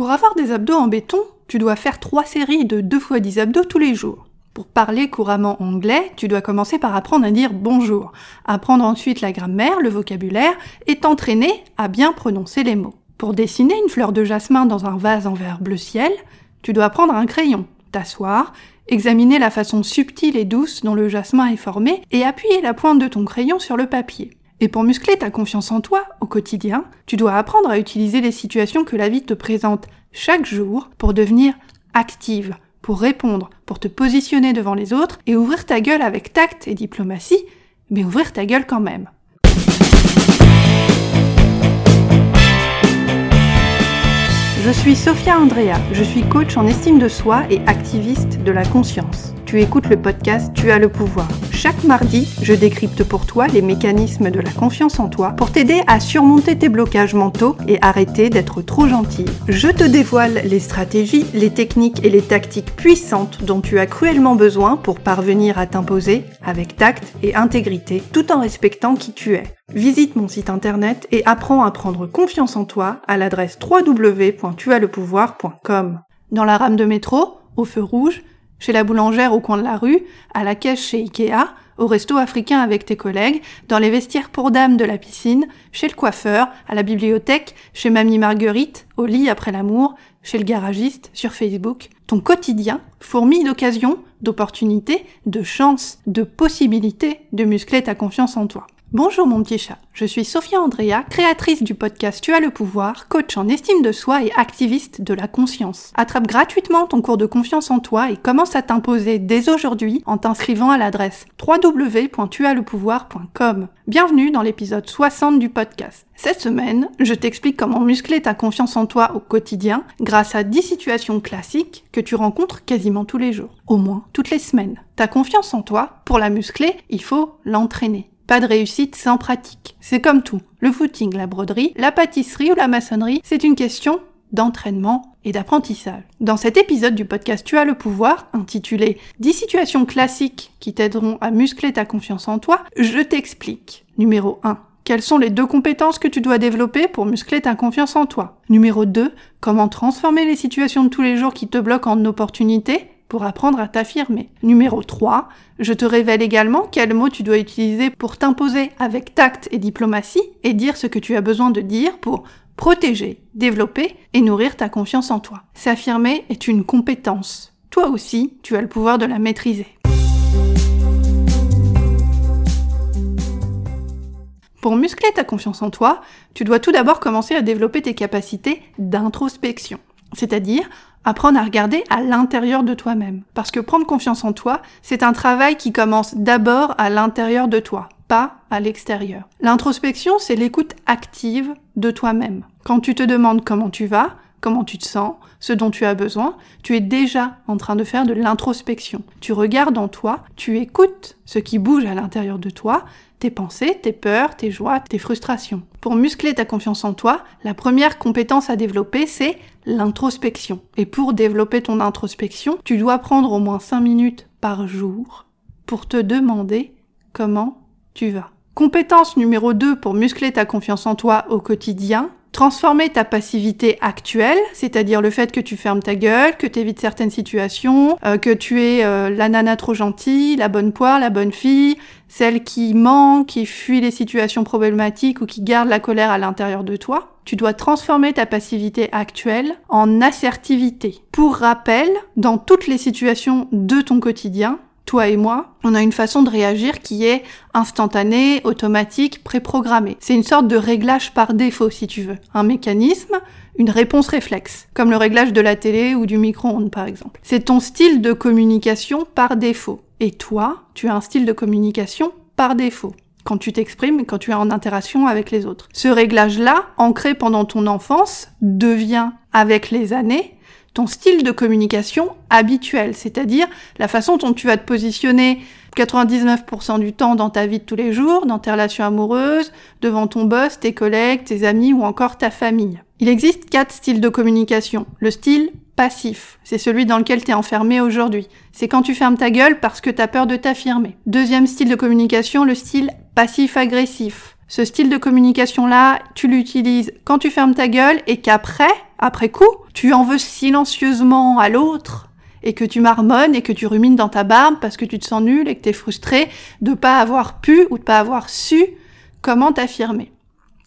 Pour avoir des abdos en béton, tu dois faire trois séries de 2 fois 10 abdos tous les jours. Pour parler couramment anglais, tu dois commencer par apprendre à dire bonjour, apprendre ensuite la grammaire, le vocabulaire et t'entraîner à bien prononcer les mots. Pour dessiner une fleur de jasmin dans un vase en verre bleu ciel, tu dois prendre un crayon, t'asseoir, examiner la façon subtile et douce dont le jasmin est formé et appuyer la pointe de ton crayon sur le papier. Et pour muscler ta confiance en toi au quotidien, tu dois apprendre à utiliser les situations que la vie te présente chaque jour pour devenir active, pour répondre, pour te positionner devant les autres et ouvrir ta gueule avec tact et diplomatie, mais ouvrir ta gueule quand même. Je suis Sophia Andrea, je suis coach en estime de soi et activiste de la conscience. Tu écoutes le podcast Tu as le pouvoir. Chaque mardi, je décrypte pour toi les mécanismes de la confiance en toi pour t'aider à surmonter tes blocages mentaux et arrêter d'être trop gentil. Je te dévoile les stratégies, les techniques et les tactiques puissantes dont tu as cruellement besoin pour parvenir à t'imposer avec tact et intégrité tout en respectant qui tu es. Visite mon site internet et apprends à prendre confiance en toi à l'adresse www.tuaslepouvoir.com. Dans la rame de métro, au feu rouge, chez la boulangère au coin de la rue, à la caisse chez Ikea, au resto africain avec tes collègues, dans les vestiaires pour dames de la piscine, chez le coiffeur, à la bibliothèque, chez Mamie Marguerite, au lit après l'amour, chez le garagiste, sur Facebook. Ton quotidien fourmille d'occasions, d'opportunités, de chances, de possibilités de muscler ta confiance en toi. Bonjour mon petit chat, je suis Sophia Andrea, créatrice du podcast Tu as le pouvoir, coach en estime de soi et activiste de la conscience. Attrape gratuitement ton cours de confiance en toi et commence à t'imposer dès aujourd'hui en t'inscrivant à l'adresse www.tuaslepouvoir.com. Bienvenue dans l'épisode 60 du podcast. Cette semaine, je t'explique comment muscler ta confiance en toi au quotidien grâce à 10 situations classiques que tu rencontres quasiment tous les jours, au moins toutes les semaines. Ta confiance en toi, pour la muscler, il faut l'entraîner. Pas de réussite sans pratique. C'est comme tout. Le footing, la broderie, la pâtisserie ou la maçonnerie, c'est une question d'entraînement et d'apprentissage. Dans cet épisode du podcast Tu as le pouvoir, intitulé 10 situations classiques qui t'aideront à muscler ta confiance en toi, je t'explique. Numéro 1. Quelles sont les deux compétences que tu dois développer pour muscler ta confiance en toi? Numéro 2. Comment transformer les situations de tous les jours qui te bloquent en opportunités? Pour apprendre à t'affirmer. Numéro 3, je te révèle également quels mots tu dois utiliser pour t'imposer avec tact et diplomatie et dire ce que tu as besoin de dire pour protéger, développer et nourrir ta confiance en toi. S'affirmer est une compétence. Toi aussi, tu as le pouvoir de la maîtriser. Pour muscler ta confiance en toi, tu dois tout d'abord commencer à développer tes capacités d'introspection, c'est-à-dire apprendre à regarder à l'intérieur de toi-même. Parce que prendre confiance en toi, c'est un travail qui commence d'abord à l'intérieur de toi, pas à l'extérieur. L'introspection, c'est l'écoute active de toi-même. Quand tu te demandes comment tu vas, comment tu te sens, ce dont tu as besoin, tu es déjà en train de faire de l'introspection. Tu regardes en toi, tu écoutes ce qui bouge à l'intérieur de toi, tes pensées, tes peurs, tes joies, tes frustrations. Pour muscler ta confiance en toi, la première compétence à développer, c'est l'introspection. Et pour développer ton introspection, tu dois prendre au moins 5 minutes par jour pour te demander comment tu vas. Compétence numéro 2 pour muscler ta confiance en toi au quotidien, transformer ta passivité actuelle, c'est-à-dire le fait que tu fermes ta gueule, que tu évites certaines situations, euh, que tu es euh, la nana trop gentille, la bonne poire, la bonne fille, celle qui ment, qui fuit les situations problématiques ou qui garde la colère à l'intérieur de toi. Tu dois transformer ta passivité actuelle en assertivité. Pour rappel, dans toutes les situations de ton quotidien, toi et moi, on a une façon de réagir qui est instantanée, automatique, préprogrammée. C'est une sorte de réglage par défaut, si tu veux. Un mécanisme, une réponse réflexe, comme le réglage de la télé ou du micro-ondes, par exemple. C'est ton style de communication par défaut. Et toi, tu as un style de communication par défaut quand tu t'exprimes, quand tu es en interaction avec les autres. Ce réglage-là, ancré pendant ton enfance, devient, avec les années, ton style de communication habituel, c'est-à-dire la façon dont tu vas te positionner 99% du temps dans ta vie de tous les jours, dans tes relations amoureuses, devant ton boss, tes collègues, tes amis ou encore ta famille. Il existe quatre styles de communication. Le style passif, c'est celui dans lequel tu es enfermé aujourd'hui. C'est quand tu fermes ta gueule parce que tu as peur de t'affirmer. Deuxième style de communication, le style passif-agressif. Ce style de communication-là, tu l'utilises quand tu fermes ta gueule et qu'après, après coup, tu en veux silencieusement à l'autre, et que tu marmonnes et que tu rumines dans ta barbe parce que tu te sens nul et que tu es frustré de pas avoir pu ou de pas avoir su comment t'affirmer.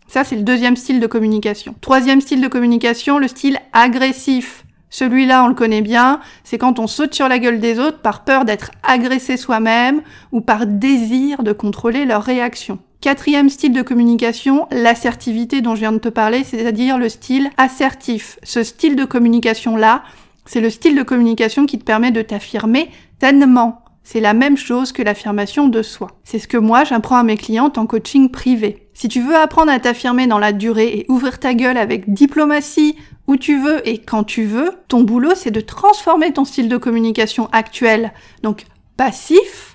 Ça, c'est le deuxième style de communication. Troisième style de communication, le style agressif. Celui-là, on le connaît bien, c'est quand on saute sur la gueule des autres par peur d'être agressé soi-même ou par désir de contrôler leur réaction. Quatrième style de communication, l'assertivité dont je viens de te parler, c'est-à-dire le style assertif. Ce style de communication-là, c'est le style de communication qui te permet de t'affirmer tellement. C'est la même chose que l'affirmation de soi. C'est ce que moi j'apprends à mes clientes en coaching privé. Si tu veux apprendre à t'affirmer dans la durée et ouvrir ta gueule avec diplomatie, où tu veux et quand tu veux, ton boulot c'est de transformer ton style de communication actuel, donc passif,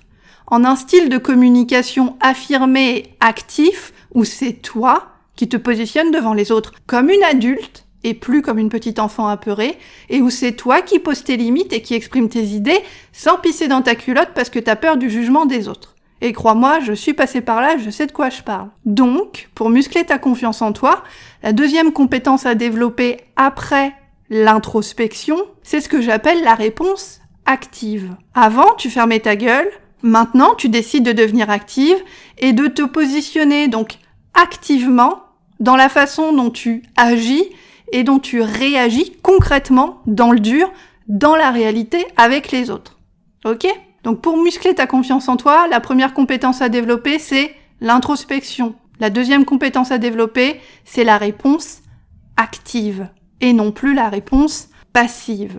en un style de communication affirmé actif, où c'est toi qui te positionne devant les autres comme une adulte et plus comme une petite enfant apeurée, et où c'est toi qui poses tes limites et qui exprimes tes idées sans pisser dans ta culotte parce que t'as peur du jugement des autres. Et crois-moi, je suis passé par là, je sais de quoi je parle. Donc, pour muscler ta confiance en toi, la deuxième compétence à développer après l'introspection, c'est ce que j'appelle la réponse active. Avant, tu fermais ta gueule, maintenant, tu décides de devenir active et de te positionner donc activement dans la façon dont tu agis et dont tu réagis concrètement dans le dur, dans la réalité avec les autres. Ok? Donc pour muscler ta confiance en toi, la première compétence à développer, c'est l'introspection. La deuxième compétence à développer, c'est la réponse active et non plus la réponse passive.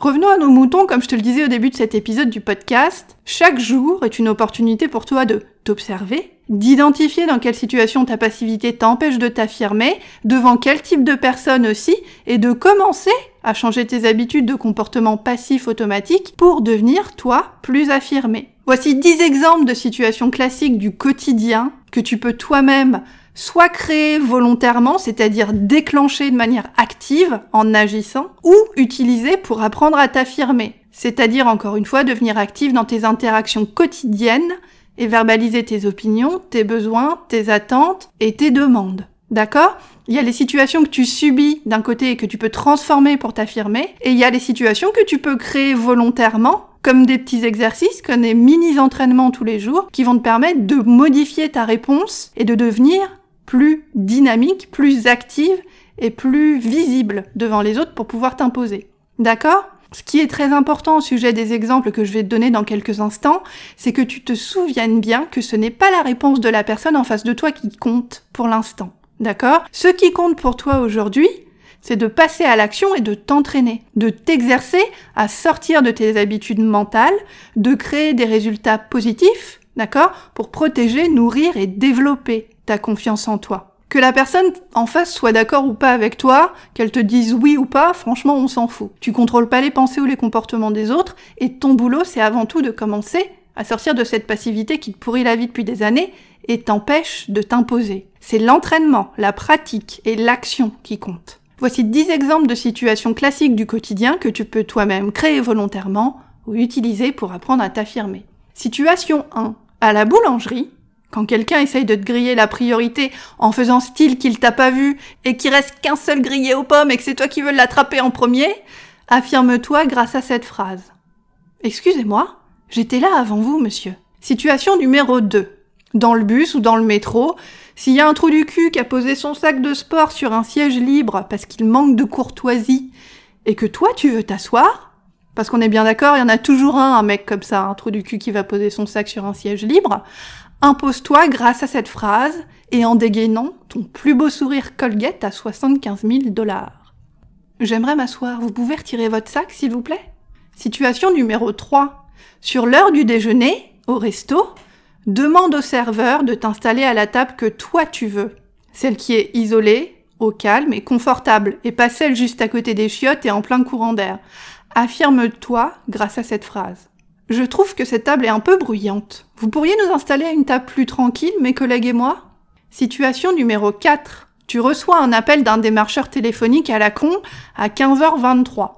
Revenons à nos moutons, comme je te le disais au début de cet épisode du podcast. Chaque jour est une opportunité pour toi de t'observer, d'identifier dans quelle situation ta passivité t'empêche de t'affirmer, devant quel type de personne aussi, et de commencer à changer tes habitudes de comportement passif automatique pour devenir, toi, plus affirmé. Voici 10 exemples de situations classiques du quotidien que tu peux toi-même soit créer volontairement, c'est-à-dire déclencher de manière active en agissant, ou utiliser pour apprendre à t'affirmer, c'est-à-dire encore une fois devenir active dans tes interactions quotidiennes et verbaliser tes opinions, tes besoins, tes attentes et tes demandes. D'accord? Il y a les situations que tu subis d'un côté et que tu peux transformer pour t'affirmer, et il y a les situations que tu peux créer volontairement comme des petits exercices, comme des mini-entraînements tous les jours, qui vont te permettre de modifier ta réponse et de devenir plus dynamique, plus active et plus visible devant les autres pour pouvoir t'imposer. D'accord? Ce qui est très important au sujet des exemples que je vais te donner dans quelques instants, c'est que tu te souviennes bien que ce n'est pas la réponse de la personne en face de toi qui compte pour l'instant. D'accord? Ce qui compte pour toi aujourd'hui, c'est de passer à l'action et de t'entraîner, de t'exercer à sortir de tes habitudes mentales, de créer des résultats positifs, d'accord? Pour protéger, nourrir et développer confiance en toi. Que la personne en face soit d'accord ou pas avec toi, qu'elle te dise oui ou pas, franchement, on s'en fout. Tu contrôles pas les pensées ou les comportements des autres, et ton boulot, c'est avant tout de commencer à sortir de cette passivité qui te pourrit la vie depuis des années et t'empêche de t'imposer. C'est l'entraînement, la pratique et l'action qui comptent. Voici 10 exemples de situations classiques du quotidien que tu peux toi-même créer volontairement ou utiliser pour apprendre à t'affirmer. Situation 1. À la boulangerie, quand quelqu'un essaye de te griller la priorité en faisant style qu'il t'a pas vu et qu'il reste qu'un seul grillé aux pommes et que c'est toi qui veux l'attraper en premier, affirme-toi grâce à cette phrase. Excusez-moi, j'étais là avant vous, monsieur. Situation numéro 2. Dans le bus ou dans le métro, s'il y a un trou du cul qui a posé son sac de sport sur un siège libre parce qu'il manque de courtoisie et que toi tu veux t'asseoir, parce qu'on est bien d'accord, il y en a toujours un, un mec comme ça, un trou du cul qui va poser son sac sur un siège libre, Impose-toi grâce à cette phrase et en dégainant ton plus beau sourire Colgate à 75 000 dollars. J'aimerais m'asseoir, vous pouvez retirer votre sac s'il vous plaît? Situation numéro 3. Sur l'heure du déjeuner, au resto, demande au serveur de t'installer à la table que toi tu veux. Celle qui est isolée, au calme et confortable, et pas celle juste à côté des chiottes et en plein courant d'air. Affirme-toi grâce à cette phrase. Je trouve que cette table est un peu bruyante. Vous pourriez nous installer à une table plus tranquille, mes collègues et moi? Situation numéro 4. Tu reçois un appel d'un démarcheur téléphonique à la con à 15h23.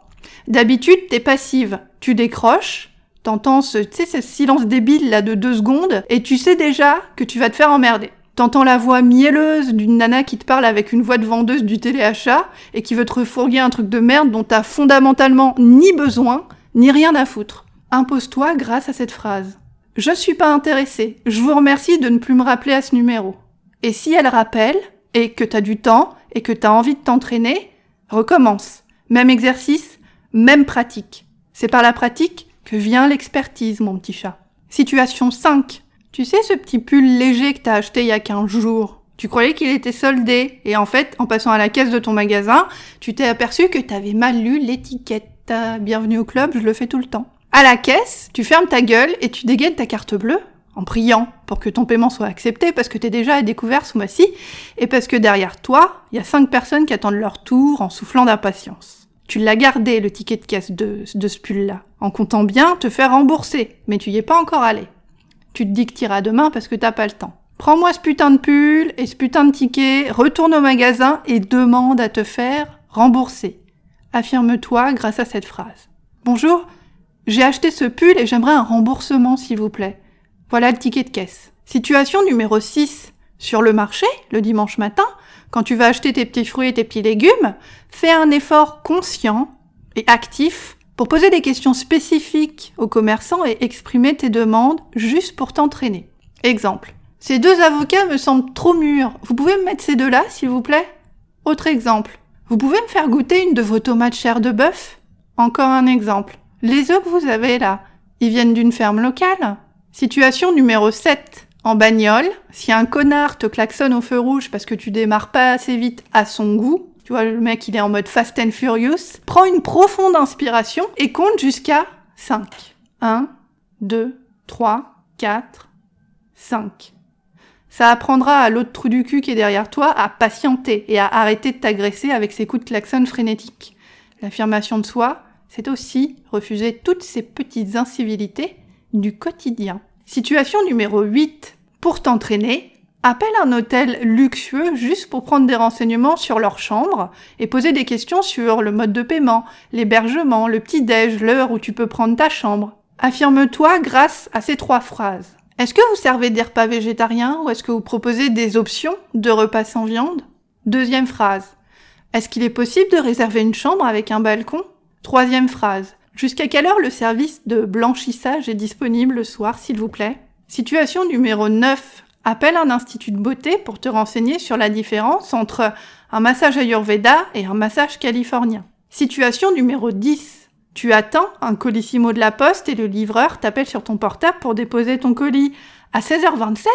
D'habitude, t'es passive. Tu décroches, t'entends ce, ce silence débile là de deux secondes, et tu sais déjà que tu vas te faire emmerder. T'entends la voix mielleuse d'une nana qui te parle avec une voix de vendeuse du téléachat et qui veut te refourguer un truc de merde dont t'as fondamentalement ni besoin, ni rien à foutre. Impose-toi grâce à cette phrase. Je suis pas intéressée. Je vous remercie de ne plus me rappeler à ce numéro. Et si elle rappelle, et que t'as du temps, et que t'as envie de t'entraîner, recommence. Même exercice, même pratique. C'est par la pratique que vient l'expertise, mon petit chat. Situation 5. Tu sais ce petit pull léger que t'as acheté il y a 15 jours? Tu croyais qu'il était soldé, et en fait, en passant à la caisse de ton magasin, tu t'es aperçu que t'avais mal lu l'étiquette. Bienvenue au club, je le fais tout le temps. À la caisse, tu fermes ta gueule et tu dégaines ta carte bleue en priant pour que ton paiement soit accepté parce que t'es déjà à découvert ce mois-ci et parce que derrière toi, il y a cinq personnes qui attendent leur tour en soufflant d'impatience. Tu l'as gardé, le ticket de caisse de, de ce pull-là, en comptant bien te faire rembourser, mais tu y es pas encore allé. Tu te dis que t'iras demain parce que t'as pas le temps. Prends-moi ce putain de pull et ce putain de ticket, retourne au magasin et demande à te faire rembourser. Affirme-toi grâce à cette phrase. Bonjour, j'ai acheté ce pull et j'aimerais un remboursement s'il vous plaît. Voilà le ticket de caisse. Situation numéro 6. Sur le marché, le dimanche matin, quand tu vas acheter tes petits fruits et tes petits légumes, fais un effort conscient et actif pour poser des questions spécifiques aux commerçants et exprimer tes demandes juste pour t'entraîner. Exemple. Ces deux avocats me semblent trop mûrs. Vous pouvez me mettre ces deux-là, s'il vous plaît? Autre exemple. Vous pouvez me faire goûter une de vos tomates chair de bœuf? Encore un exemple. Les œufs que vous avez là, ils viennent d'une ferme locale Situation numéro 7. En bagnole, si un connard te klaxonne au feu rouge parce que tu démarres pas assez vite à son goût, tu vois, le mec il est en mode Fast and Furious, prends une profonde inspiration et compte jusqu'à 5. 1, 2, 3, 4, 5. Ça apprendra à l'autre trou du cul qui est derrière toi à patienter et à arrêter de t'agresser avec ses coups de klaxon frénétiques. L'affirmation de soi, c'est aussi refuser toutes ces petites incivilités du quotidien. Situation numéro 8. Pour t'entraîner, appelle un hôtel luxueux juste pour prendre des renseignements sur leur chambre et poser des questions sur le mode de paiement, l'hébergement, le petit-déj, l'heure où tu peux prendre ta chambre. Affirme-toi grâce à ces trois phrases. Est-ce que vous servez des repas végétariens ou est-ce que vous proposez des options de repas sans viande? Deuxième phrase. Est-ce qu'il est possible de réserver une chambre avec un balcon? Troisième phrase. Jusqu'à quelle heure le service de blanchissage est disponible le soir, s'il vous plaît? Situation numéro 9. Appelle un institut de beauté pour te renseigner sur la différence entre un massage ayurveda et un massage californien. Situation numéro 10. Tu attends un colissimo de la poste et le livreur t'appelle sur ton portable pour déposer ton colis à 16h27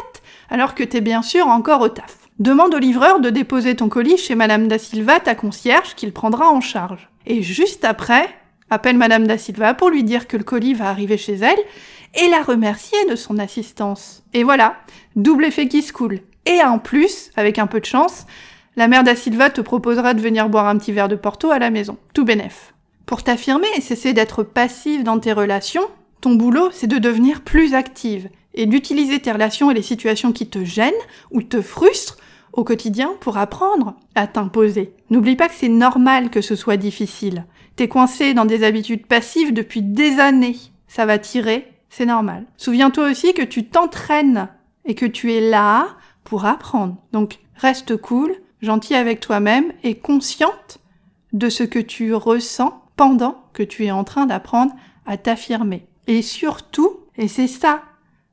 alors que t'es bien sûr encore au taf. Demande au livreur de déposer ton colis chez Madame Da Silva, ta concierge, qu'il prendra en charge. Et juste après, appelle Madame Da Silva pour lui dire que le colis va arriver chez elle et la remercier de son assistance. Et voilà, double effet qui se coule. Et en plus, avec un peu de chance, la mère Da Silva te proposera de venir boire un petit verre de Porto à la maison. Tout bénef. Pour t'affirmer et cesser d'être passive dans tes relations, ton boulot, c'est de devenir plus active et d'utiliser tes relations et les situations qui te gênent ou te frustrent au quotidien pour apprendre à t'imposer. N'oublie pas que c'est normal que ce soit difficile. T'es coincé dans des habitudes passives depuis des années. Ça va tirer, c'est normal. Souviens-toi aussi que tu t'entraînes et que tu es là pour apprendre. Donc reste cool, gentil avec toi-même et consciente de ce que tu ressens pendant que tu es en train d'apprendre à t'affirmer. Et surtout, et c'est ça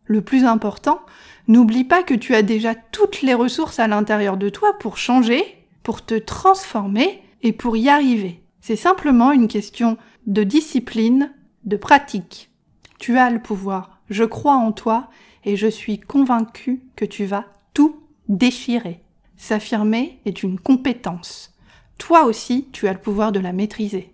le plus important, n'oublie pas que tu as déjà toutes les ressources à l'intérieur de toi pour changer, pour te transformer et pour y arriver. C'est simplement une question de discipline, de pratique. Tu as le pouvoir, je crois en toi et je suis convaincue que tu vas tout déchirer. S'affirmer est une compétence. Toi aussi, tu as le pouvoir de la maîtriser.